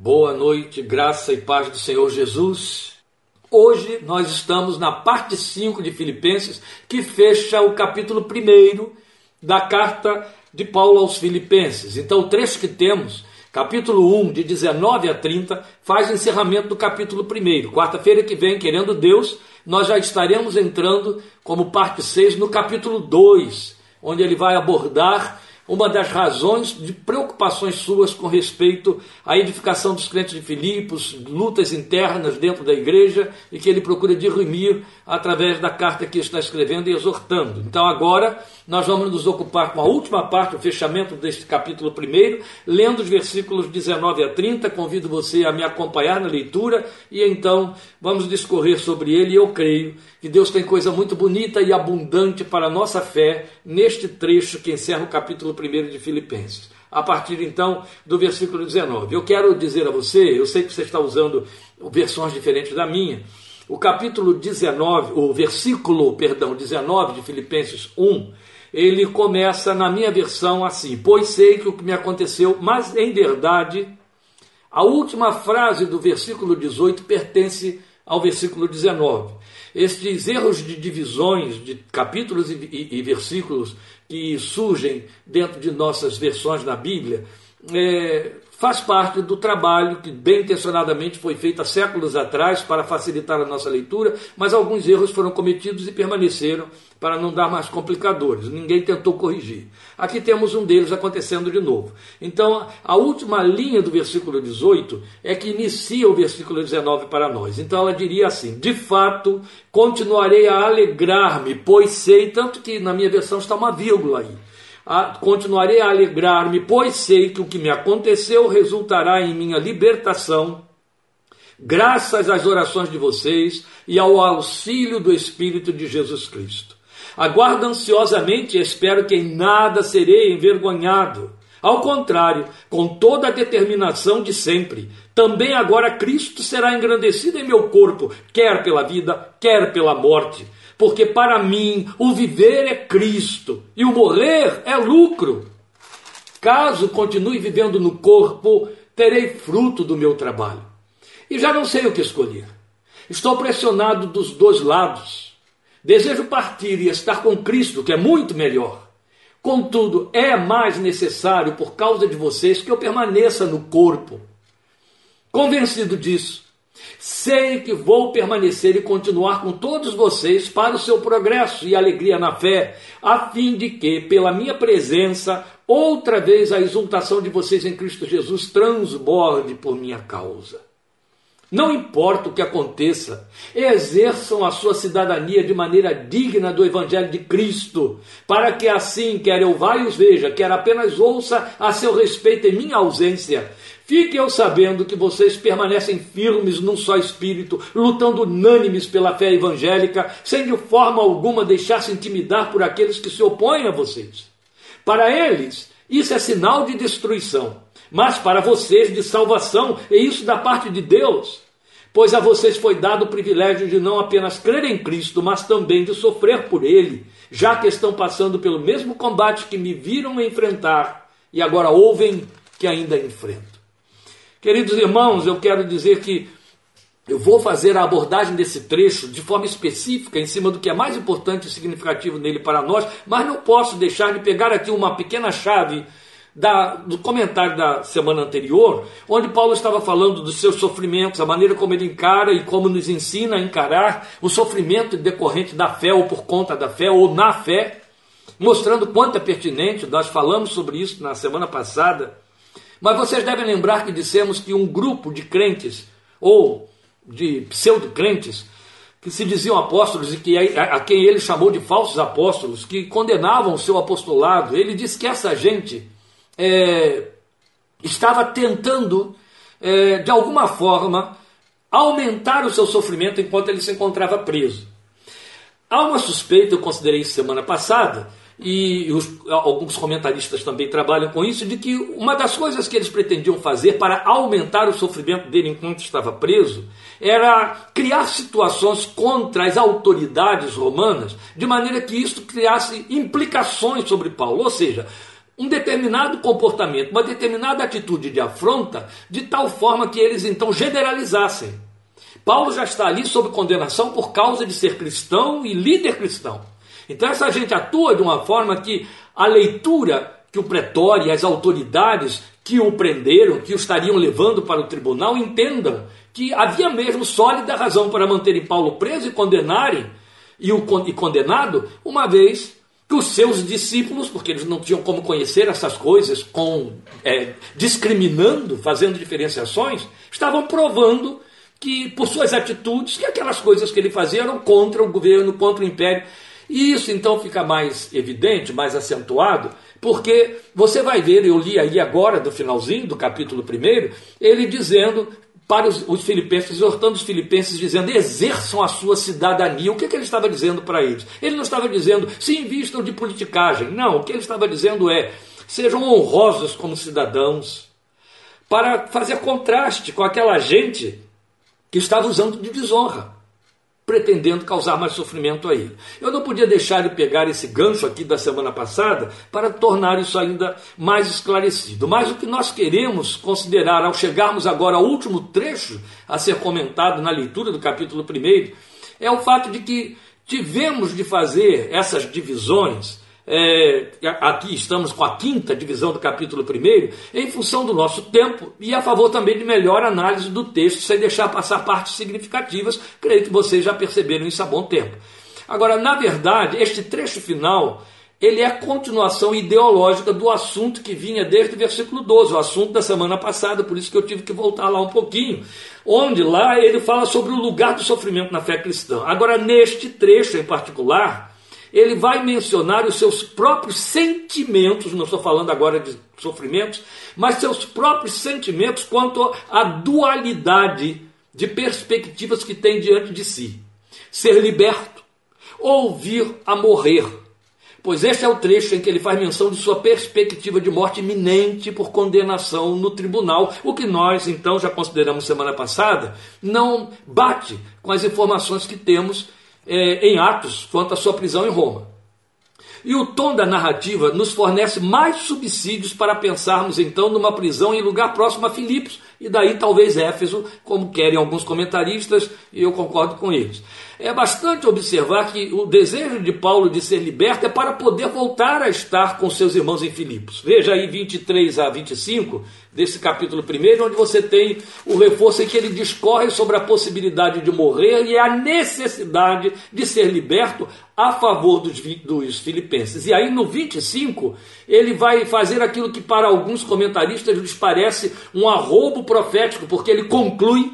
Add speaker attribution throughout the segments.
Speaker 1: Boa noite, graça e paz do Senhor Jesus. Hoje nós estamos na parte 5 de Filipenses, que fecha o capítulo 1 da carta de Paulo aos Filipenses. Então, o trecho que temos, capítulo 1, de 19 a 30, faz o encerramento do capítulo 1. Quarta-feira que vem, querendo Deus, nós já estaremos entrando como parte 6 no capítulo 2, onde ele vai abordar uma das razões de preocupações suas com respeito à edificação dos crentes de Filipos, lutas internas dentro da igreja e que ele procura dirimir através da carta que está escrevendo e exortando. Então agora nós vamos nos ocupar com a última parte, o fechamento deste capítulo primeiro, lendo os versículos 19 a 30. Convido você a me acompanhar na leitura e então vamos discorrer sobre ele. E eu creio que Deus tem coisa muito bonita e abundante para a nossa fé neste trecho que encerra o capítulo primeiro de Filipenses a partir então do versículo 19. Eu quero dizer a você, eu sei que você está usando versões diferentes da minha, o capítulo 19, o versículo, perdão, 19 de Filipenses 1, ele começa na minha versão assim: Pois sei que o que me aconteceu, mas em verdade, a última frase do versículo 18 pertence ao versículo 19. Estes erros de divisões de capítulos e, e, e versículos que surgem dentro de nossas versões na Bíblia é, faz parte do trabalho que bem intencionadamente foi feito há séculos atrás para facilitar a nossa leitura, mas alguns erros foram cometidos e permaneceram para não dar mais complicadores. Ninguém tentou corrigir. Aqui temos um deles acontecendo de novo. Então, a última linha do versículo 18 é que inicia o versículo 19 para nós. Então, ela diria assim: De fato, continuarei a alegrar-me, pois sei, tanto que na minha versão está uma vírgula aí continuarei a alegrar-me, pois sei que o que me aconteceu resultará em minha libertação, graças às orações de vocês e ao auxílio do Espírito de Jesus Cristo. Aguardo ansiosamente e espero que em nada serei envergonhado. Ao contrário, com toda a determinação de sempre, também agora Cristo será engrandecido em meu corpo, quer pela vida, quer pela morte porque para mim o viver é Cristo e o morrer é lucro. Caso continue vivendo no corpo, terei fruto do meu trabalho. E já não sei o que escolher. Estou pressionado dos dois lados. Desejo partir e estar com Cristo, que é muito melhor. Contudo, é mais necessário, por causa de vocês, que eu permaneça no corpo. Convencido disso, Sei que vou permanecer e continuar com todos vocês para o seu progresso e alegria na fé, a fim de que, pela minha presença, outra vez a exultação de vocês em Cristo Jesus transborde por minha causa. Não importa o que aconteça, exerçam a sua cidadania de maneira digna do Evangelho de Cristo, para que assim, quer eu vá e os veja, quer apenas ouça a seu respeito em minha ausência, Fiquem eu sabendo que vocês permanecem firmes num só espírito, lutando unânimes pela fé evangélica, sem de forma alguma deixar-se intimidar por aqueles que se opõem a vocês. Para eles, isso é sinal de destruição, mas para vocês de salvação, e isso da parte de Deus. Pois a vocês foi dado o privilégio de não apenas crer em Cristo, mas também de sofrer por Ele, já que estão passando pelo mesmo combate que me viram enfrentar e agora ouvem que ainda enfrento. Queridos irmãos, eu quero dizer que eu vou fazer a abordagem desse trecho de forma específica, em cima do que é mais importante e significativo nele para nós, mas não posso deixar de pegar aqui uma pequena chave da, do comentário da semana anterior, onde Paulo estava falando dos seus sofrimentos, a maneira como ele encara e como nos ensina a encarar o sofrimento decorrente da fé, ou por conta da fé, ou na fé, mostrando quanto é pertinente, nós falamos sobre isso na semana passada. Mas vocês devem lembrar que dissemos que um grupo de crentes, ou de pseudo-crentes, que se diziam apóstolos e que a, a, quem ele chamou de falsos apóstolos, que condenavam o seu apostolado, ele disse que essa gente é, estava tentando, é, de alguma forma, aumentar o seu sofrimento enquanto ele se encontrava preso. Há uma suspeita, eu considerei isso semana passada, e os, alguns comentaristas também trabalham com isso, de que uma das coisas que eles pretendiam fazer para aumentar o sofrimento dele enquanto estava preso era criar situações contra as autoridades romanas, de maneira que isso criasse implicações sobre Paulo. Ou seja, um determinado comportamento, uma determinada atitude de afronta, de tal forma que eles então generalizassem. Paulo já está ali sob condenação por causa de ser cristão e líder cristão. Então essa gente atua de uma forma que a leitura que o pretório e as autoridades que o prenderam, que o estariam levando para o tribunal, entendam que havia mesmo sólida razão para manterem Paulo preso e condenarem e o e condenado, uma vez que os seus discípulos, porque eles não tinham como conhecer essas coisas, com é, discriminando, fazendo diferenciações, estavam provando que por suas atitudes, que aquelas coisas que ele fazia eram contra o governo, contra o império. E isso então fica mais evidente, mais acentuado, porque você vai ver, eu li aí agora do finalzinho do capítulo 1, ele dizendo para os, os, filipenses, exortando os filipenses, dizendo: exerçam a sua cidadania. O que, que ele estava dizendo para eles? Ele não estava dizendo se invistam de politicagem. Não, o que ele estava dizendo é: sejam honrosos como cidadãos, para fazer contraste com aquela gente que estava usando de desonra pretendendo causar mais sofrimento a ele. Eu não podia deixar de pegar esse gancho aqui da semana passada para tornar isso ainda mais esclarecido. Mas o que nós queremos considerar ao chegarmos agora ao último trecho a ser comentado na leitura do capítulo 1 é o fato de que tivemos de fazer essas divisões é, aqui estamos com a quinta divisão do capítulo 1, em função do nosso tempo e a favor também de melhor análise do texto, sem deixar passar partes significativas. Creio que vocês já perceberam isso há bom tempo. Agora, na verdade, este trecho final ele é a continuação ideológica do assunto que vinha desde o versículo 12, o assunto da semana passada, por isso que eu tive que voltar lá um pouquinho, onde lá ele fala sobre o lugar do sofrimento na fé cristã. Agora, neste trecho em particular, ele vai mencionar os seus próprios sentimentos, não estou falando agora de sofrimentos, mas seus próprios sentimentos quanto à dualidade de perspectivas que tem diante de si. Ser liberto ou vir a morrer. Pois este é o trecho em que ele faz menção de sua perspectiva de morte iminente por condenação no tribunal, o que nós então já consideramos semana passada, não bate com as informações que temos é, em Atos quanto à sua prisão em Roma. E o tom da narrativa nos fornece mais subsídios para pensarmos então numa prisão em lugar próximo a Filipos, e daí talvez Éfeso, como querem alguns comentaristas, e eu concordo com eles. É bastante observar que o desejo de Paulo de ser liberto é para poder voltar a estar com seus irmãos em Filipos. Veja aí 23 a 25 desse capítulo 1, onde você tem o reforço em que ele discorre sobre a possibilidade de morrer e a necessidade de ser liberto a favor dos, dos filipenses. E aí no 25, ele vai fazer aquilo que para alguns comentaristas lhes parece um arrobo profético, porque ele conclui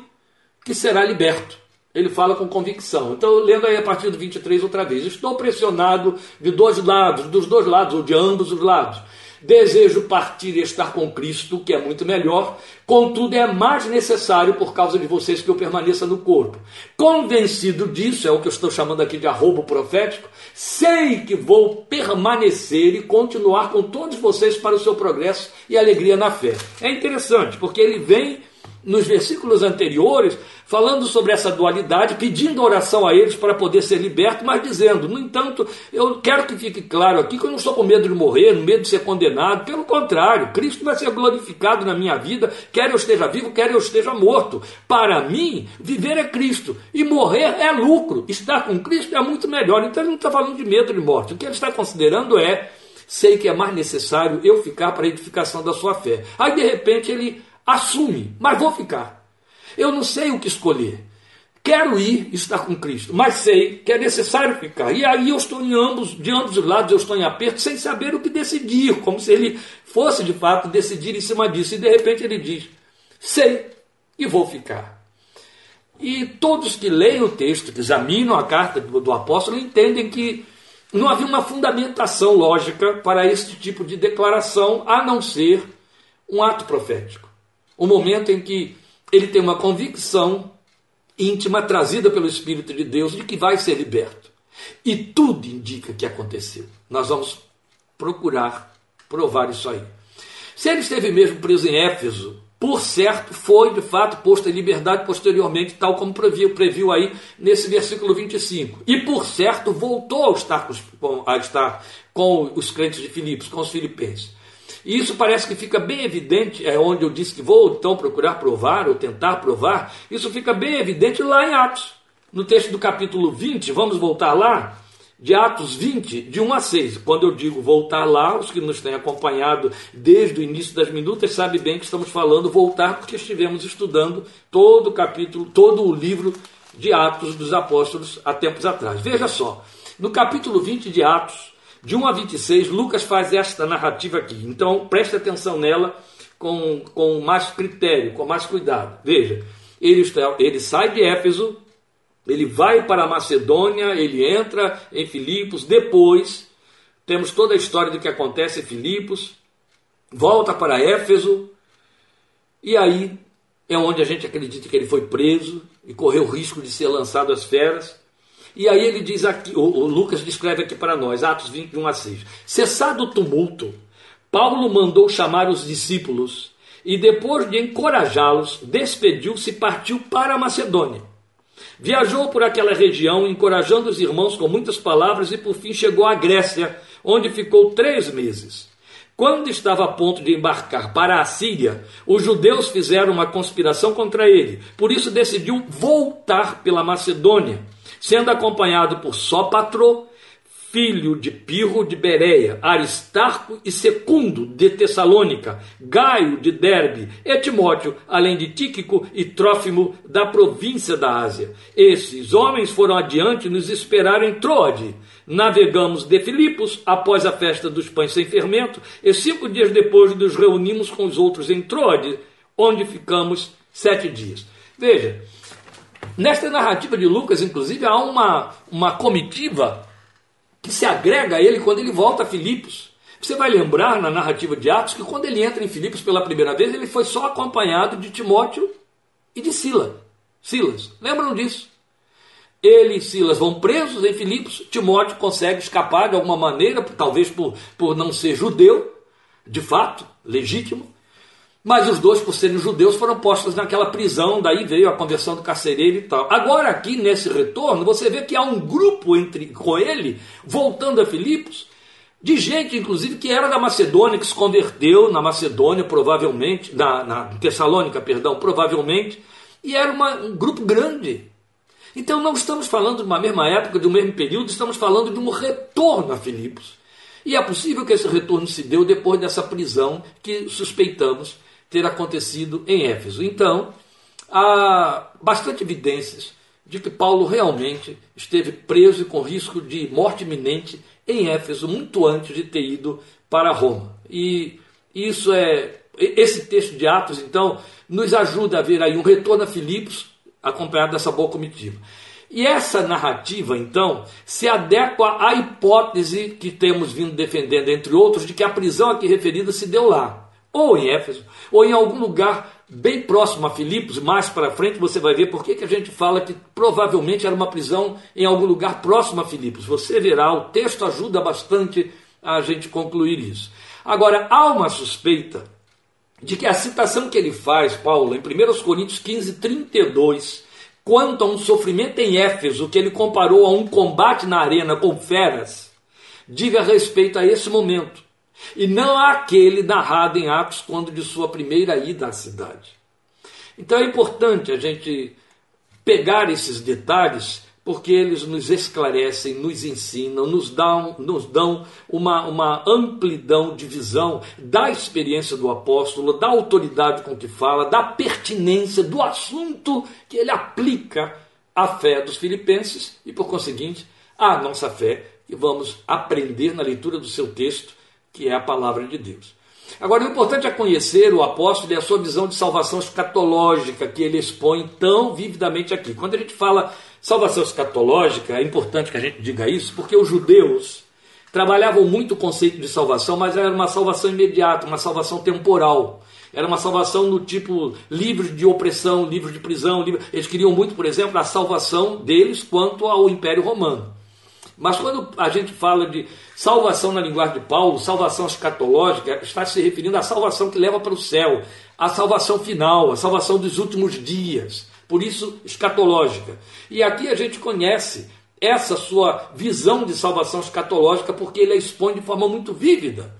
Speaker 1: que será liberto. Ele fala com convicção. Então, lendo aí a partir do 23 outra vez. Estou pressionado de dois lados, dos dois lados, ou de ambos os lados. Desejo partir e estar com Cristo, que é muito melhor, contudo é mais necessário por causa de vocês que eu permaneça no corpo. Convencido disso, é o que eu estou chamando aqui de arrobo profético, sei que vou permanecer e continuar com todos vocês para o seu progresso e alegria na fé. É interessante, porque ele vem nos versículos anteriores, falando sobre essa dualidade, pedindo oração a eles para poder ser liberto, mas dizendo, no entanto, eu quero que fique claro aqui que eu não estou com medo de morrer, medo de ser condenado, pelo contrário, Cristo vai ser glorificado na minha vida, quer eu esteja vivo, quer eu esteja morto. Para mim, viver é Cristo e morrer é lucro. Estar com Cristo é muito melhor. Então ele não está falando de medo de morte. O que ele está considerando é sei que é mais necessário eu ficar para a edificação da sua fé. Aí de repente ele Assume, mas vou ficar. Eu não sei o que escolher. Quero ir estar com Cristo, mas sei que é necessário ficar. E aí eu estou em ambos, de ambos os lados, eu estou em aperto, sem saber o que decidir, como se ele fosse de fato decidir em cima disso. E de repente ele diz: sei e vou ficar. E todos que leem o texto, que examinam a carta do, do apóstolo, entendem que não havia uma fundamentação lógica para este tipo de declaração, a não ser um ato profético. O momento em que ele tem uma convicção íntima trazida pelo Espírito de Deus de que vai ser liberto. E tudo indica que aconteceu. Nós vamos procurar provar isso aí. Se ele esteve mesmo preso em Éfeso, por certo, foi de fato posto em liberdade posteriormente, tal como previu, previu aí nesse versículo 25. E por certo, voltou a estar com, a estar com os crentes de Filipos, com os filipenses. E isso parece que fica bem evidente, é onde eu disse que vou então procurar provar ou tentar provar, isso fica bem evidente lá em Atos. No texto do capítulo 20, vamos voltar lá, de Atos 20, de 1 a 6. Quando eu digo voltar lá, os que nos têm acompanhado desde o início das minutas sabem bem que estamos falando voltar porque estivemos estudando todo o capítulo, todo o livro de Atos dos Apóstolos há tempos atrás. Veja só, no capítulo 20 de Atos, de 1 a 26, Lucas faz esta narrativa aqui. Então preste atenção nela com, com mais critério, com mais cuidado. Veja, ele, está, ele sai de Éfeso, ele vai para Macedônia, ele entra em Filipos, depois temos toda a história do que acontece em Filipos, volta para Éfeso, e aí é onde a gente acredita que ele foi preso e correu o risco de ser lançado às feras. E aí ele diz aqui, o, o Lucas descreve aqui para nós, Atos 21 a 6. Cessado o tumulto, Paulo mandou chamar os discípulos e depois de encorajá-los, despediu-se e partiu para a Macedônia. Viajou por aquela região, encorajando os irmãos com muitas palavras e por fim chegou à Grécia, onde ficou três meses. Quando estava a ponto de embarcar para a Síria, os judeus fizeram uma conspiração contra ele. Por isso decidiu voltar pela Macedônia sendo acompanhado por Sópatro, filho de Pirro de Bereia, Aristarco e Secundo de Tessalônica, Gaio de Derbe, e Timóteo, além de Tíquico e Trófimo da província da Ásia. Esses homens foram adiante e nos esperaram em Troade. Navegamos de Filipos após a festa dos pães sem fermento, e cinco dias depois nos reunimos com os outros em Troade, onde ficamos sete dias. Veja, Nesta narrativa de Lucas, inclusive, há uma, uma comitiva que se agrega a ele quando ele volta a Filipos. Você vai lembrar na narrativa de Atos que quando ele entra em Filipos pela primeira vez, ele foi só acompanhado de Timóteo e de Sila. Silas. Lembram disso? Ele e Silas vão presos em Filipos, Timóteo consegue escapar de alguma maneira, talvez por, por não ser judeu, de fato, legítimo. Mas os dois, por serem judeus, foram postos naquela prisão, daí veio a conversão do carcereiro e tal. Agora, aqui nesse retorno, você vê que há um grupo entre com ele, voltando a Filipos, de gente, inclusive, que era da Macedônia, que se converteu na Macedônia, provavelmente, na, na Tessalônica, perdão, provavelmente, e era uma, um grupo grande. Então não estamos falando de uma mesma época, de um mesmo período, estamos falando de um retorno a Filipos. E é possível que esse retorno se deu depois dessa prisão que suspeitamos ter acontecido em Éfeso. Então, há bastante evidências de que Paulo realmente esteve preso e com risco de morte iminente em Éfeso muito antes de ter ido para Roma. E isso é esse texto de Atos, então, nos ajuda a ver aí um retorno a Filipos acompanhado dessa boa comitiva. E essa narrativa, então, se adequa à hipótese que temos vindo defendendo, entre outros, de que a prisão aqui referida se deu lá ou em Éfeso, ou em algum lugar bem próximo a Filipos, mais para frente você vai ver por que, a gente fala que provavelmente era uma prisão em algum lugar próximo a Filipos. Você verá, o texto ajuda bastante a gente concluir isso. Agora, há uma suspeita de que a citação que ele faz, Paulo, em 1 Coríntios 15, 32, quanto a um sofrimento em Éfeso, que ele comparou a um combate na arena com feras, diga respeito a esse momento e não aquele narrado em Atos quando de sua primeira ida à cidade. Então é importante a gente pegar esses detalhes porque eles nos esclarecem, nos ensinam, nos dão, nos dão uma, uma amplidão de visão da experiência do apóstolo, da autoridade com que fala, da pertinência do assunto que ele aplica à fé dos filipenses e, por conseguinte, à nossa fé, que vamos aprender na leitura do seu texto que é a palavra de Deus. Agora, o importante é conhecer o apóstolo e a sua visão de salvação escatológica que ele expõe tão vividamente aqui. Quando a gente fala salvação escatológica, é importante que a gente diga isso, porque os judeus trabalhavam muito o conceito de salvação, mas era uma salvação imediata, uma salvação temporal. Era uma salvação no tipo livre de opressão, livre de prisão. Livre... Eles queriam muito, por exemplo, a salvação deles quanto ao Império Romano. Mas quando a gente fala de salvação na linguagem de Paulo, salvação escatológica, está se referindo à salvação que leva para o céu, à salvação final, à salvação dos últimos dias. Por isso, escatológica. E aqui a gente conhece essa sua visão de salvação escatológica porque ele a expõe de forma muito vívida.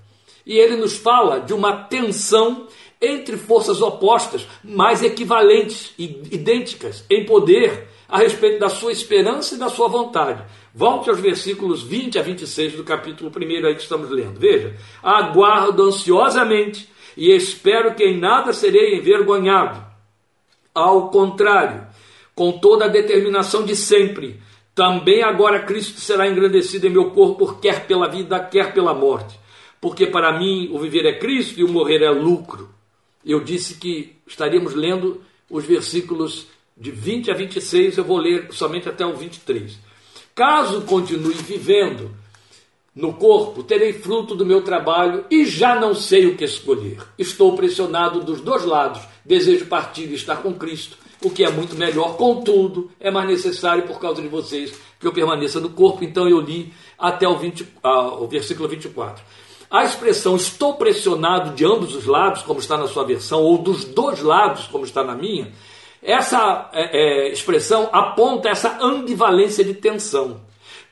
Speaker 1: E ele nos fala de uma tensão entre forças opostas, mas equivalentes e idênticas em poder a respeito da sua esperança e da sua vontade. Volte aos versículos 20 a 26 do capítulo 1 aí que estamos lendo. Veja: Aguardo ansiosamente e espero que em nada serei envergonhado. Ao contrário, com toda a determinação de sempre, também agora Cristo será engrandecido em meu corpo, quer pela vida, quer pela morte. Porque para mim o viver é Cristo e o morrer é lucro. Eu disse que estaríamos lendo os versículos de 20 a 26, eu vou ler somente até o 23. Caso continue vivendo no corpo, terei fruto do meu trabalho e já não sei o que escolher. Estou pressionado dos dois lados, desejo partir e estar com Cristo, o que é muito melhor, contudo, é mais necessário por causa de vocês que eu permaneça no corpo. Então eu li até o, 20, ah, o versículo 24. A expressão estou pressionado de ambos os lados, como está na sua versão, ou dos dois lados, como está na minha, essa é, é, expressão aponta essa ambivalência de tensão.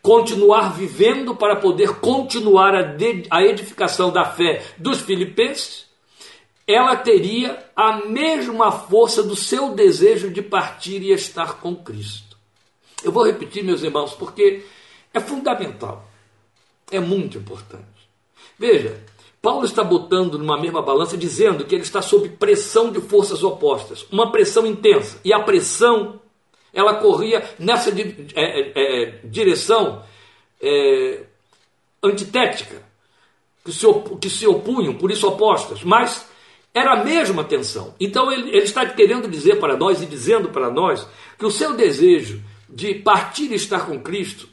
Speaker 1: Continuar vivendo para poder continuar a, de, a edificação da fé dos filipenses, ela teria a mesma força do seu desejo de partir e estar com Cristo. Eu vou repetir, meus irmãos, porque é fundamental, é muito importante. Veja, Paulo está botando numa mesma balança, dizendo que ele está sob pressão de forças opostas, uma pressão intensa. E a pressão, ela corria nessa di é, é, é, direção é, antitética, que se, que se opunham, por isso opostas, mas era a mesma tensão. Então ele, ele está querendo dizer para nós e dizendo para nós que o seu desejo de partir e estar com Cristo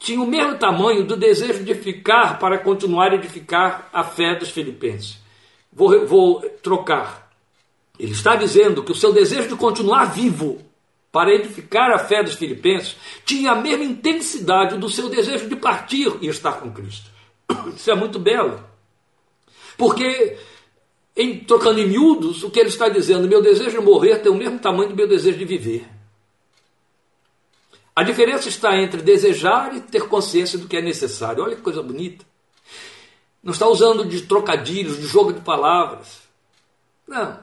Speaker 1: tinha o mesmo tamanho do desejo de ficar para continuar a edificar a fé dos filipenses. Vou, vou trocar. Ele está dizendo que o seu desejo de continuar vivo para edificar a fé dos filipenses tinha a mesma intensidade do seu desejo de partir e estar com Cristo. Isso é muito belo. Porque, em, trocando em miúdos, o que ele está dizendo, meu desejo de morrer tem o mesmo tamanho do meu desejo de viver. A diferença está entre desejar e ter consciência do que é necessário. Olha que coisa bonita. Não está usando de trocadilhos, de jogo de palavras. Não.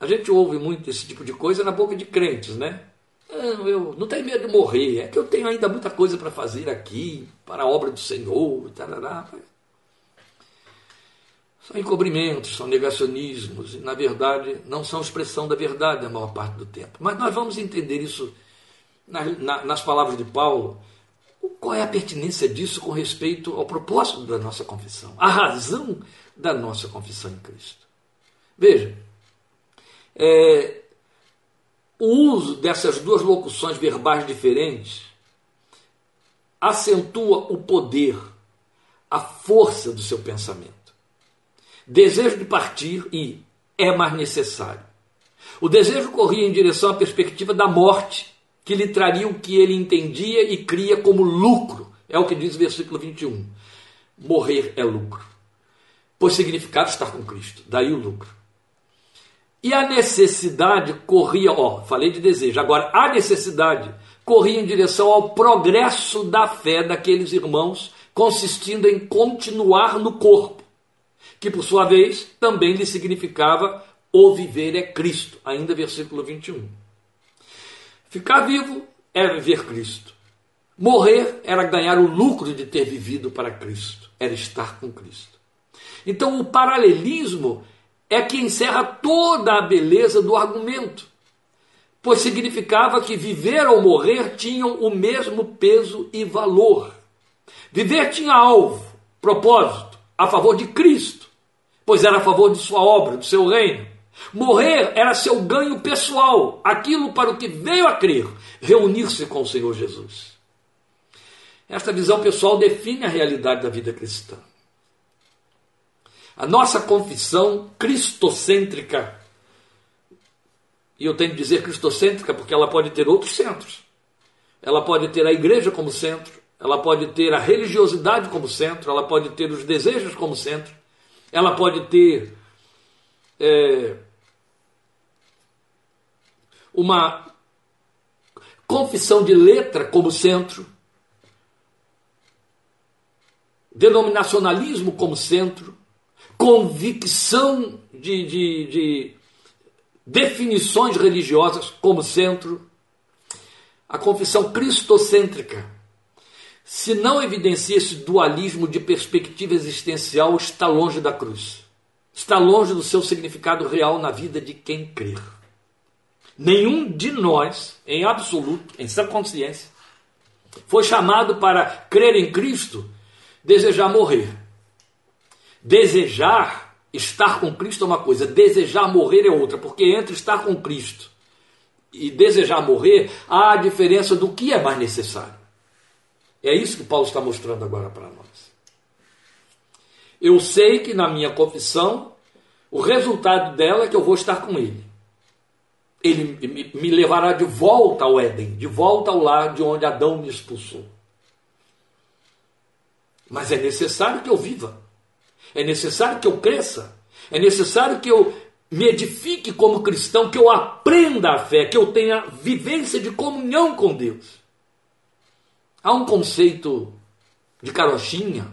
Speaker 1: A gente ouve muito esse tipo de coisa na boca de crentes, né? Não, eu não tenho medo de morrer, é que eu tenho ainda muita coisa para fazer aqui, para a obra do Senhor, tarará. São encobrimentos, são negacionismos, e na verdade não são expressão da verdade a maior parte do tempo. Mas nós vamos entender isso na, na, nas palavras de Paulo, qual é a pertinência disso com respeito ao propósito da nossa confissão, a razão da nossa confissão em Cristo. Veja, é, o uso dessas duas locuções verbais diferentes acentua o poder, a força do seu pensamento. Desejo de partir e é mais necessário. O desejo corria em direção à perspectiva da morte que lhe traria o que ele entendia e cria como lucro. É o que diz o versículo 21. Morrer é lucro. Pois significado estar com Cristo. Daí o lucro. E a necessidade corria, ó, falei de desejo, agora a necessidade corria em direção ao progresso da fé daqueles irmãos, consistindo em continuar no corpo, que por sua vez também lhe significava o viver é Cristo, ainda versículo 21. Ficar vivo era viver Cristo. Morrer era ganhar o lucro de ter vivido para Cristo, era estar com Cristo. Então o paralelismo é que encerra toda a beleza do argumento, pois significava que viver ou morrer tinham o mesmo peso e valor. Viver tinha alvo, propósito, a favor de Cristo, pois era a favor de sua obra, do seu reino. Morrer era seu ganho pessoal, aquilo para o que veio a crer, reunir-se com o Senhor Jesus. Esta visão pessoal define a realidade da vida cristã. A nossa confissão cristocêntrica, e eu tenho que dizer cristocêntrica porque ela pode ter outros centros. Ela pode ter a igreja como centro, ela pode ter a religiosidade como centro, ela pode ter os desejos como centro, ela pode ter é, uma confissão de letra como centro, denominacionalismo como centro, convicção de, de, de definições religiosas como centro, a confissão cristocêntrica, se não evidencia esse dualismo de perspectiva existencial, está longe da cruz. Está longe do seu significado real na vida de quem crer. Nenhum de nós, em absoluto, em sã consciência, foi chamado para crer em Cristo, desejar morrer. Desejar estar com Cristo é uma coisa, desejar morrer é outra, porque entre estar com Cristo e desejar morrer há a diferença do que é mais necessário. É isso que Paulo está mostrando agora para nós. Eu sei que na minha confissão, o resultado dela é que eu vou estar com Ele. Ele me levará de volta ao Éden, de volta ao lar de onde Adão me expulsou. Mas é necessário que eu viva. É necessário que eu cresça. É necessário que eu me edifique como cristão, que eu aprenda a fé, que eu tenha vivência de comunhão com Deus. Há um conceito de carochinha,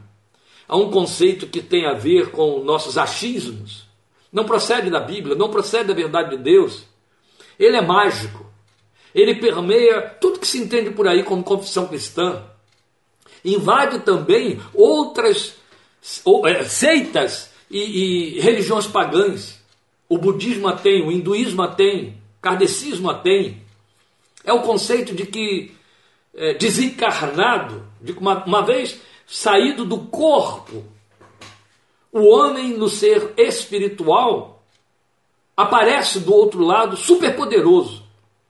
Speaker 1: há um conceito que tem a ver com nossos achismos. Não procede da Bíblia, não procede da verdade de Deus. Ele é mágico. Ele permeia tudo que se entende por aí como confissão cristã. Invade também outras é, seitas e, e religiões pagãs. O budismo a tem, o hinduísmo a tem, o kardecismo a tem. É o conceito de que é, desencarnado, de uma, uma vez saído do corpo, o homem no ser espiritual aparece do outro lado superpoderoso.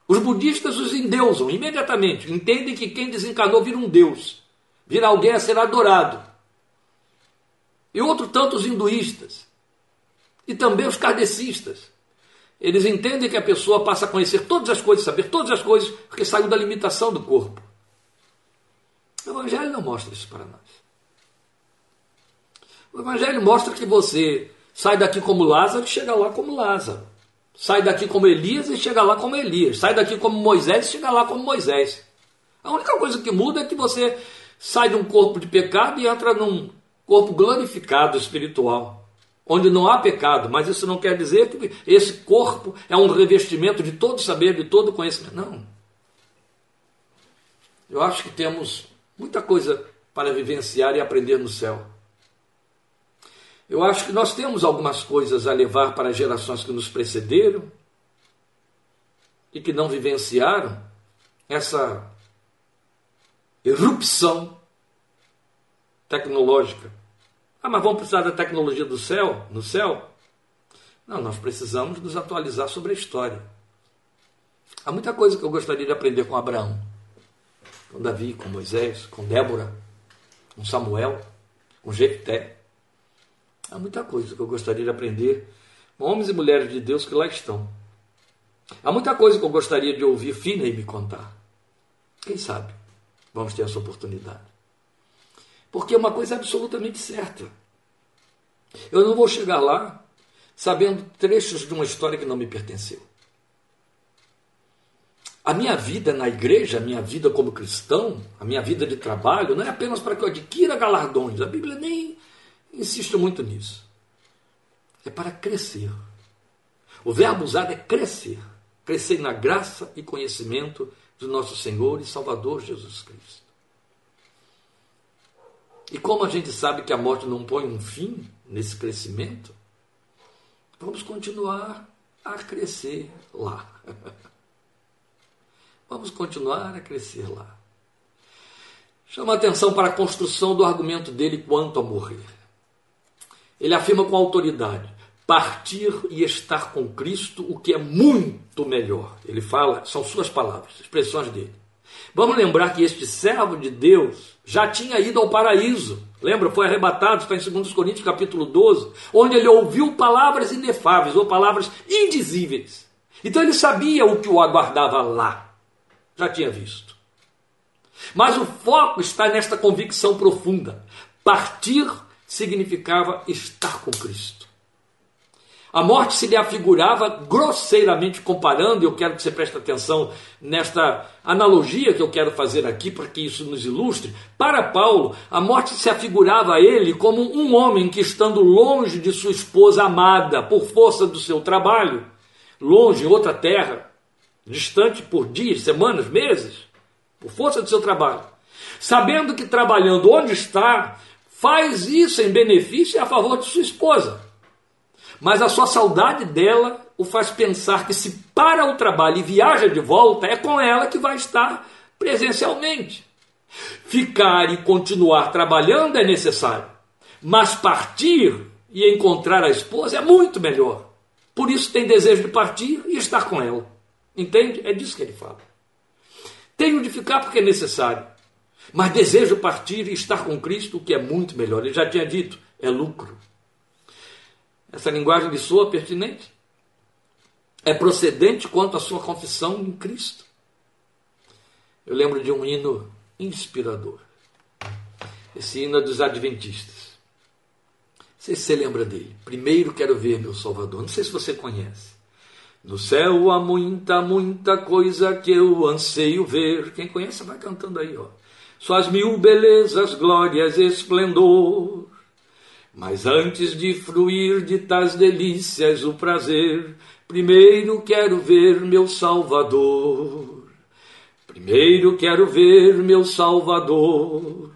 Speaker 1: Os budistas os endeusam imediatamente, entendem que quem desencarnou vira um deus, vira alguém a ser adorado. E outro tanto os hinduístas. E também os kardecistas. Eles entendem que a pessoa passa a conhecer todas as coisas, saber todas as coisas, porque saiu da limitação do corpo. O Evangelho não mostra isso para nós. O Evangelho mostra que você sai daqui como Lázaro e chega lá como Lázaro. Sai daqui como Elias e chega lá como Elias. Sai daqui como Moisés e chega lá como Moisés. A única coisa que muda é que você sai de um corpo de pecado e entra num corpo glorificado espiritual, onde não há pecado, mas isso não quer dizer que esse corpo é um revestimento de todo saber, de todo conhecimento. Não. Eu acho que temos muita coisa para vivenciar e aprender no céu. Eu acho que nós temos algumas coisas a levar para as gerações que nos precederam e que não vivenciaram essa erupção tecnológica. Ah, mas vamos precisar da tecnologia do céu, no céu? Não, nós precisamos nos atualizar sobre a história. Há muita coisa que eu gostaria de aprender com Abraão, com Davi, com Moisés, com Débora, com Samuel, com Jefté. Há muita coisa que eu gostaria de aprender com homens e mulheres de Deus que lá estão. Há muita coisa que eu gostaria de ouvir Fina e me contar. Quem sabe vamos ter essa oportunidade. Porque é uma coisa absolutamente certa. Eu não vou chegar lá sabendo trechos de uma história que não me pertenceu. A minha vida na igreja, a minha vida como cristão, a minha vida de trabalho, não é apenas para que eu adquira galardões. A Bíblia nem insiste muito nisso. É para crescer. O verbo usado é crescer. Crescer na graça e conhecimento do nosso Senhor e Salvador Jesus Cristo. E como a gente sabe que a morte não põe um fim nesse crescimento, vamos continuar a crescer lá. vamos continuar a crescer lá. Chama atenção para a construção do argumento dele quanto a morrer. Ele afirma com autoridade: partir e estar com Cristo, o que é muito melhor. Ele fala, são suas palavras, expressões dele. Vamos lembrar que este servo de Deus já tinha ido ao paraíso. Lembra? Foi arrebatado, está em 2 Coríntios capítulo 12, onde ele ouviu palavras inefáveis ou palavras indizíveis. Então ele sabia o que o aguardava lá. Já tinha visto. Mas o foco está nesta convicção profunda. Partir significava estar com Cristo. A morte se lhe afigurava grosseiramente comparando, e eu quero que você preste atenção nesta analogia que eu quero fazer aqui para que isso nos ilustre. Para Paulo, a morte se afigurava a ele como um homem que, estando longe de sua esposa amada por força do seu trabalho, longe em outra terra, distante por dias, semanas, meses, por força do seu trabalho, sabendo que trabalhando onde está, faz isso em benefício e a favor de sua esposa mas a sua saudade dela o faz pensar que se para o trabalho e viaja de volta, é com ela que vai estar presencialmente. Ficar e continuar trabalhando é necessário, mas partir e encontrar a esposa é muito melhor. Por isso tem desejo de partir e estar com ela. Entende? É disso que ele fala. Tenho de ficar porque é necessário, mas desejo partir e estar com Cristo, o que é muito melhor. Ele já tinha dito, é lucro. Essa linguagem lhe soa pertinente? É procedente quanto à sua confissão em Cristo. Eu lembro de um hino inspirador. Esse hino é dos Adventistas. Não sei se você lembra dele. Primeiro quero ver meu Salvador. Não sei se você conhece. No céu há muita, muita coisa que eu anseio ver. Quem conhece vai cantando aí, ó. Suas mil belezas, glórias, esplendor. Mas antes de fruir de tais delícias o prazer, primeiro quero ver meu Salvador. Primeiro quero ver meu Salvador.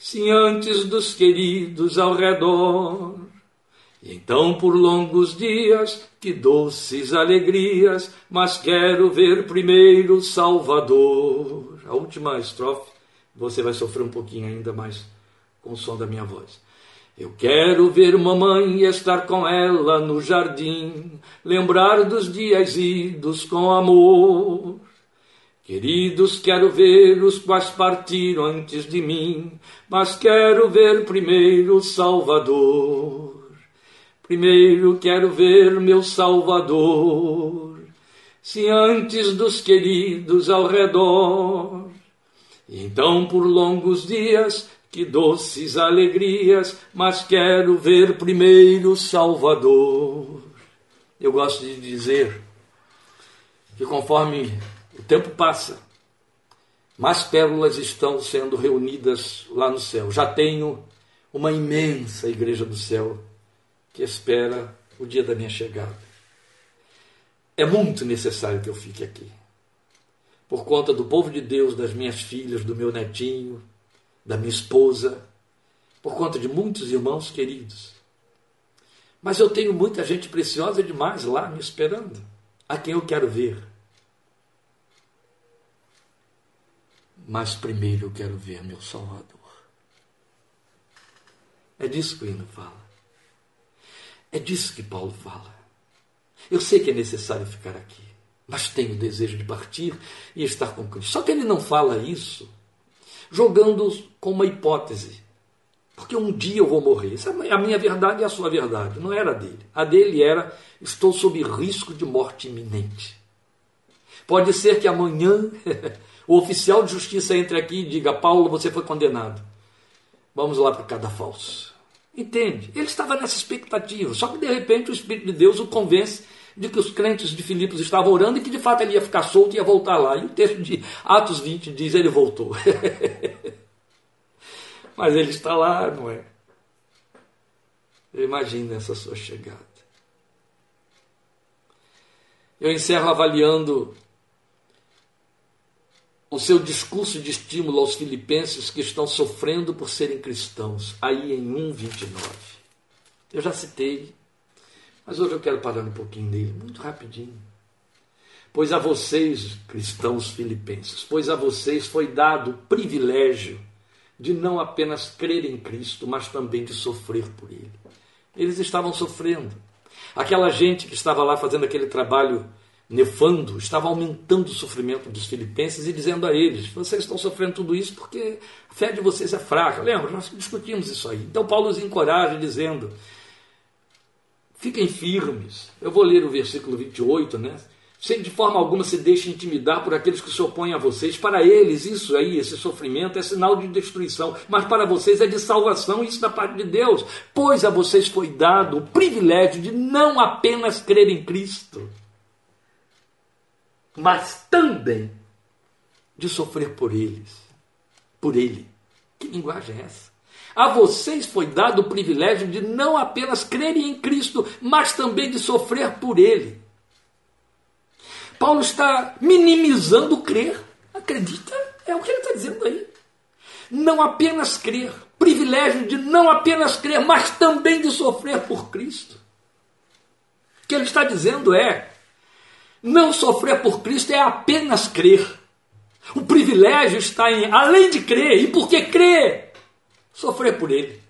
Speaker 1: Sim, antes dos queridos ao redor. E então por longos dias, que doces alegrias, mas quero ver primeiro Salvador. A última estrofe, você vai sofrer um pouquinho ainda mais com o som da minha voz. Eu quero ver mamãe e estar com ela no jardim, lembrar dos dias idos com amor. Queridos, quero ver os quais partiram antes de mim, mas quero ver primeiro o Salvador. Primeiro quero ver meu Salvador, se antes dos queridos ao redor. Então, por longos dias, que doces alegrias, mas quero ver primeiro Salvador. Eu gosto de dizer que conforme o tempo passa, mais pérolas estão sendo reunidas lá no céu. Já tenho uma imensa igreja do céu que espera o dia da minha chegada. É muito necessário que eu fique aqui. Por conta do povo de Deus, das minhas filhas, do meu netinho, da minha esposa, por conta de muitos irmãos queridos. Mas eu tenho muita gente preciosa demais lá me esperando, a quem eu quero ver. Mas primeiro eu quero ver meu Salvador. É disso que o hino fala. É disso que Paulo fala. Eu sei que é necessário ficar aqui, mas tenho o desejo de partir e estar com Cristo. Só que ele não fala isso jogando com uma hipótese. Porque um dia eu vou morrer. Essa é a minha verdade e a sua verdade. Não era a dele. A dele era: estou sob risco de morte iminente. Pode ser que amanhã o oficial de justiça entre aqui e diga: Paulo, você foi condenado. Vamos lá para cada falso. Entende? Ele estava nessa expectativa. Só que de repente o Espírito de Deus o convence de que os crentes de Filipos estavam orando e que de fato ele ia ficar solto e ia voltar lá. E o texto de Atos 20 diz: ele voltou. Mas ele está lá, não é? Imagina essa sua chegada. Eu encerro avaliando o seu discurso de estímulo aos filipenses que estão sofrendo por serem cristãos, aí em 1,29. Eu já citei mas hoje eu quero parar um pouquinho nele, muito rapidinho. Pois a vocês, cristãos filipenses, pois a vocês foi dado o privilégio de não apenas crer em Cristo, mas também de sofrer por Ele. Eles estavam sofrendo. Aquela gente que estava lá fazendo aquele trabalho nefando estava aumentando o sofrimento dos filipenses e dizendo a eles: vocês estão sofrendo tudo isso porque a fé de vocês é fraca. Lembra? Nós discutimos isso aí. Então Paulo os encoraja dizendo: Fiquem firmes. Eu vou ler o versículo 28, né? sem de forma alguma se deixe intimidar por aqueles que se opõem a vocês. Para eles, isso aí, esse sofrimento é sinal de destruição, mas para vocês é de salvação, isso da parte de Deus, pois a vocês foi dado o privilégio de não apenas crer em Cristo, mas também de sofrer por eles, por Ele. Que linguagem é essa? A vocês foi dado o privilégio de não apenas crerem em Cristo, mas também de sofrer por Ele. Paulo está minimizando crer. Acredita? É o que ele está dizendo aí. Não apenas crer, privilégio de não apenas crer, mas também de sofrer por Cristo. O que ele está dizendo é: não sofrer por Cristo é apenas crer. O privilégio está em, além de crer, e porque crer, sofrer por Ele.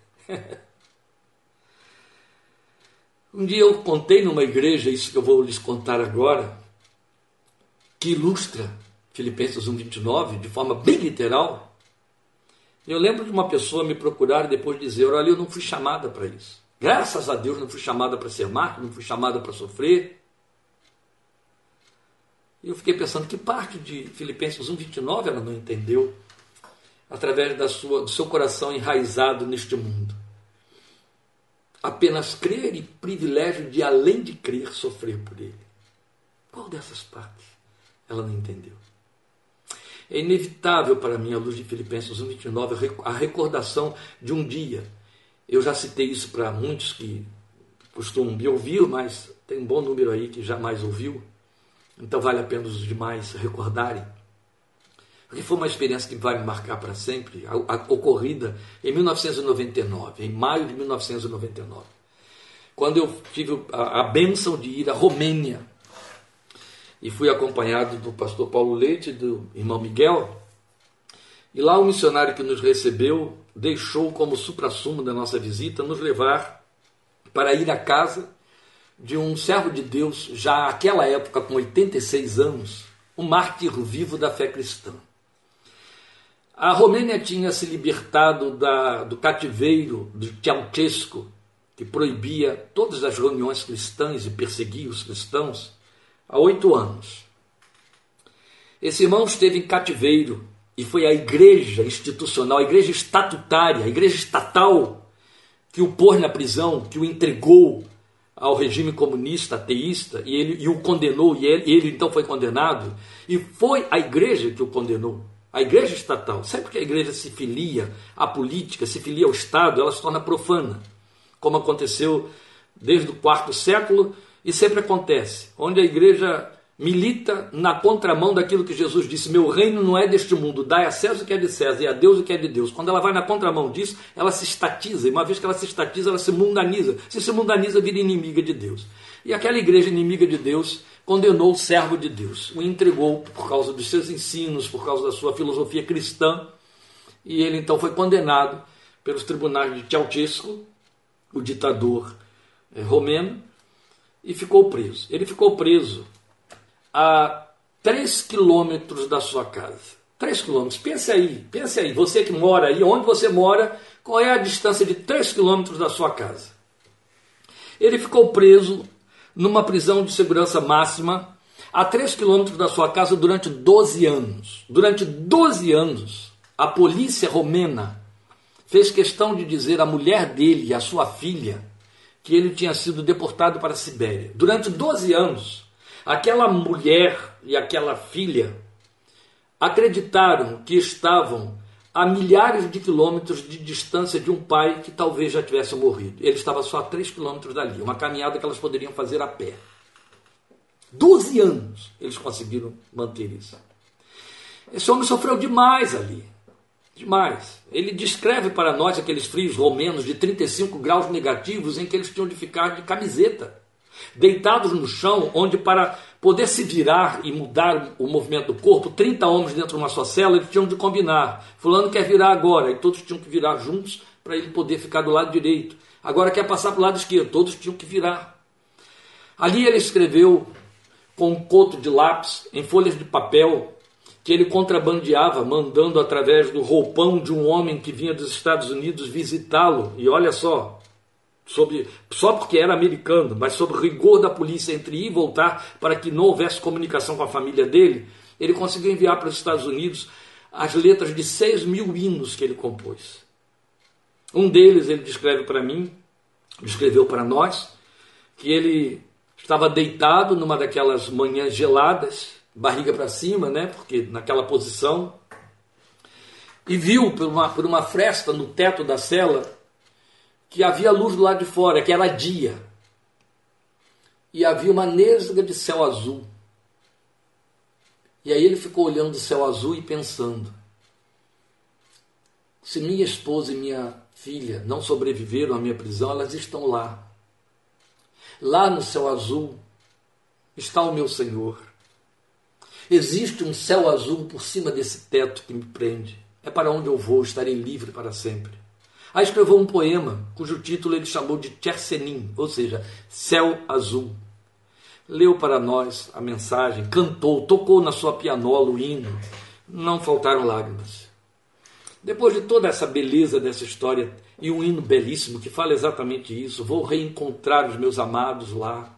Speaker 1: um dia eu contei numa igreja, isso que eu vou lhes contar agora, que ilustra Filipenses 1,29 de forma bem literal. Eu lembro de uma pessoa me procurar e depois dizer: Olha, eu não fui chamada para isso. Graças a Deus não fui chamada para ser mártir, não fui chamada para sofrer. E eu fiquei pensando que parte de Filipenses 1,29 ela não entendeu, através da sua, do seu coração enraizado neste mundo. Apenas crer e privilégio de, além de crer, sofrer por ele. Qual dessas partes? ela não entendeu. É inevitável para mim, à luz de Filipenses 1,29, a recordação de um dia. Eu já citei isso para muitos que costumam me ouvir, mas tem um bom número aí que jamais ouviu. Então vale a pena os demais recordarem. Porque foi uma experiência que vai me marcar para sempre, a, a, ocorrida em 1999, em maio de 1999. Quando eu tive a, a bênção de ir à Romênia e fui acompanhado do pastor Paulo Leite do irmão Miguel. E lá o missionário que nos recebeu deixou como suprassumo da nossa visita nos levar para ir à casa de um servo de Deus, já naquela época com 86 anos, um mártir vivo da fé cristã. A Romênia tinha se libertado da, do cativeiro de Ceausescu, que proibia todas as reuniões cristãs e perseguia os cristãos há oito anos. Esse irmão esteve em cativeiro e foi a igreja institucional, a igreja estatutária, a igreja estatal que o pôs na prisão, que o entregou ao regime comunista, ateísta, e, ele, e o condenou, e ele, e ele então foi condenado, e foi a igreja que o condenou. A igreja estatal, sempre que a igreja se filia à política, se filia ao Estado, ela se torna profana, como aconteceu desde o quarto século e sempre acontece, onde a igreja milita na contramão daquilo que Jesus disse: Meu reino não é deste mundo, dai a César o que é de César e a Deus o que é de Deus. Quando ela vai na contramão disso, ela se estatiza, e uma vez que ela se estatiza, ela se mundaniza. Se se mundaniza, vira inimiga de Deus. E aquela igreja inimiga de Deus condenou o servo de Deus, o entregou por causa dos seus ensinos, por causa da sua filosofia cristã, e ele então foi condenado pelos tribunais de Ceausescu, o ditador eh, romeno, e ficou preso. Ele ficou preso a 3 quilômetros da sua casa. 3 quilômetros, pense aí, pense aí, você que mora aí, onde você mora, qual é a distância de 3 quilômetros da sua casa? Ele ficou preso numa prisão de segurança máxima a 3 quilômetros da sua casa durante 12 anos. Durante 12 anos, a polícia romena fez questão de dizer à mulher dele e à sua filha que ele tinha sido deportado para a Sibéria. Durante 12 anos, aquela mulher e aquela filha acreditaram que estavam a milhares de quilômetros de distância de um pai que talvez já tivesse morrido. Ele estava só a 3 quilômetros dali, uma caminhada que elas poderiam fazer a pé. 12 anos eles conseguiram manter isso. Esse homem sofreu demais ali. Demais. Ele descreve para nós aqueles frios romenos de 35 graus negativos em que eles tinham de ficar de camiseta, deitados no chão, onde para poder se virar e mudar o movimento do corpo, 30 homens dentro de uma só cela, eles tinham de combinar. Fulano quer virar agora, e todos tinham que virar juntos para ele poder ficar do lado direito. Agora quer passar para o lado esquerdo, todos tinham que virar. Ali ele escreveu com um coto de lápis, em folhas de papel, que ele contrabandeava, mandando através do roupão de um homem que vinha dos Estados Unidos visitá-lo. E olha só, sobre, só porque era americano, mas sob o rigor da polícia entre ir e voltar, para que não houvesse comunicação com a família dele, ele conseguiu enviar para os Estados Unidos as letras de 6 mil hinos que ele compôs. Um deles ele descreve para mim, descreveu para nós, que ele estava deitado numa daquelas manhãs geladas, barriga para cima, né? Porque naquela posição, e viu por uma, por uma fresta no teto da cela que havia luz do lado de fora, que era dia. E havia uma nesga de céu azul. E aí ele ficou olhando o céu azul e pensando: se minha esposa e minha filha não sobreviveram à minha prisão, elas estão lá. Lá no céu azul está o meu Senhor. Existe um céu azul por cima desse teto que me prende. É para onde eu vou, estarei livre para sempre. Aí escreveu um poema cujo título ele chamou de Tchersenin, ou seja, Céu Azul. Leu para nós a mensagem, cantou, tocou na sua pianola o hino. Não faltaram lágrimas. Depois de toda essa beleza dessa história e um hino belíssimo que fala exatamente isso, vou reencontrar os meus amados lá,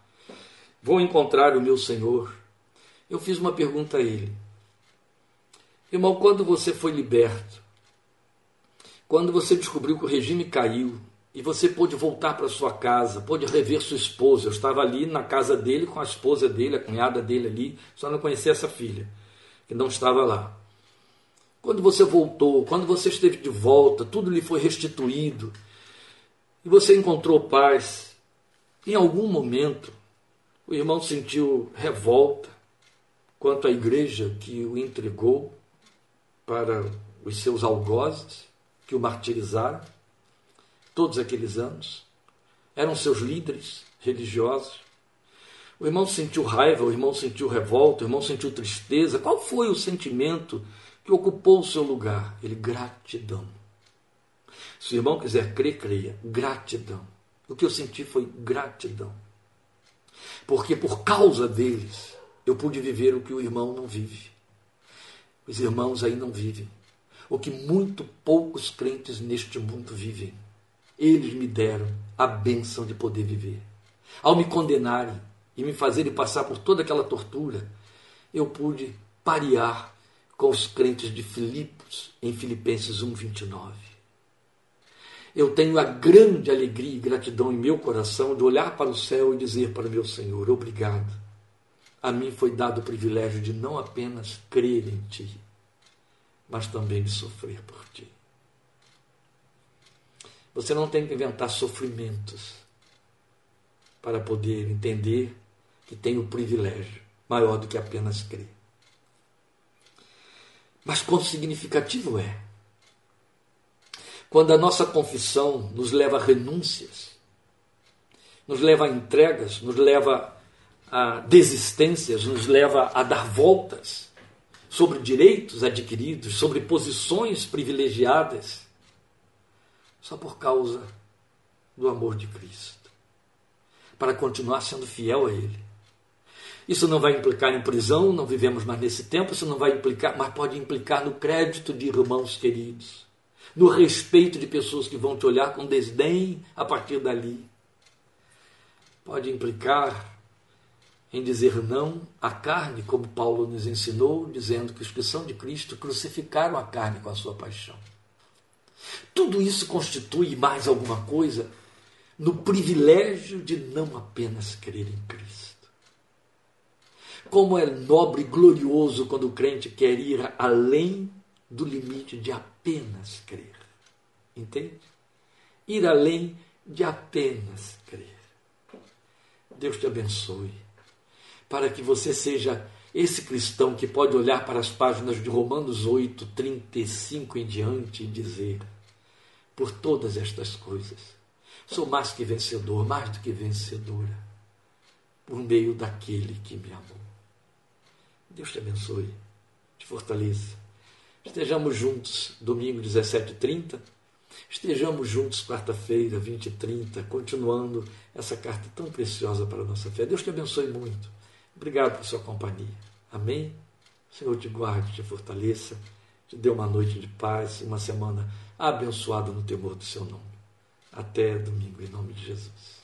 Speaker 1: vou encontrar o meu Senhor. Eu fiz uma pergunta a ele: Irmão, quando você foi liberto, quando você descobriu que o regime caiu e você pôde voltar para sua casa, pôde rever sua esposa. Eu estava ali na casa dele com a esposa dele, a cunhada dele ali, só não conhecia essa filha, que não estava lá. Quando você voltou, quando você esteve de volta, tudo lhe foi restituído e você encontrou paz. Em algum momento, o irmão sentiu revolta quanto à igreja que o entregou para os seus algozes que o martirizaram todos aqueles anos. Eram seus líderes religiosos. O irmão sentiu raiva, o irmão sentiu revolta, o irmão sentiu tristeza. Qual foi o sentimento que ocupou o seu lugar? Ele, gratidão. Se o irmão quiser crer, creia. Gratidão. O que eu senti foi gratidão. Porque por causa deles, eu pude viver o que o irmão não vive. Os irmãos aí não vivem o que muito poucos crentes neste mundo vivem. Eles me deram a bênção de poder viver. Ao me condenarem e me fazerem passar por toda aquela tortura, eu pude parear com os crentes de Filipos em Filipenses 1:29. Eu tenho a grande alegria e gratidão em meu coração de olhar para o céu e dizer para meu Senhor: obrigado. A mim foi dado o privilégio de não apenas crer em ti, mas também de sofrer por ti. Você não tem que inventar sofrimentos para poder entender que tem o privilégio maior do que apenas crer. Mas quão significativo é quando a nossa confissão nos leva a renúncias, nos leva a entregas, nos leva a desistências, nos leva a dar voltas sobre direitos adquiridos, sobre posições privilegiadas, só por causa do amor de Cristo, para continuar sendo fiel a Ele. Isso não vai implicar em prisão, não vivemos mais nesse tempo, isso não vai implicar, mas pode implicar no crédito de irmãos queridos, no respeito de pessoas que vão te olhar com desdém a partir dali. Pode implicar em dizer não à carne, como Paulo nos ensinou, dizendo que os que são de Cristo crucificaram a carne com a sua paixão. Tudo isso constitui mais alguma coisa no privilégio de não apenas crer em Cristo. Como é nobre e glorioso quando o crente quer ir além do limite de apenas crer. Entende? Ir além de apenas crer. Deus te abençoe para que você seja esse cristão que pode olhar para as páginas de Romanos 8, 35 em diante e dizer: por todas estas coisas, sou mais que vencedor, mais do que vencedora, por meio daquele que me amou. Deus te abençoe, te fortaleça. Estejamos juntos domingo 17h30. Estejamos juntos quarta-feira, 20 e 30, continuando essa carta tão preciosa para a nossa fé. Deus te abençoe muito. Obrigado por sua companhia. Amém? O Senhor te guarde, te fortaleça, te dê uma noite de paz e uma semana abençoada no temor do seu nome. Até domingo, em nome de Jesus.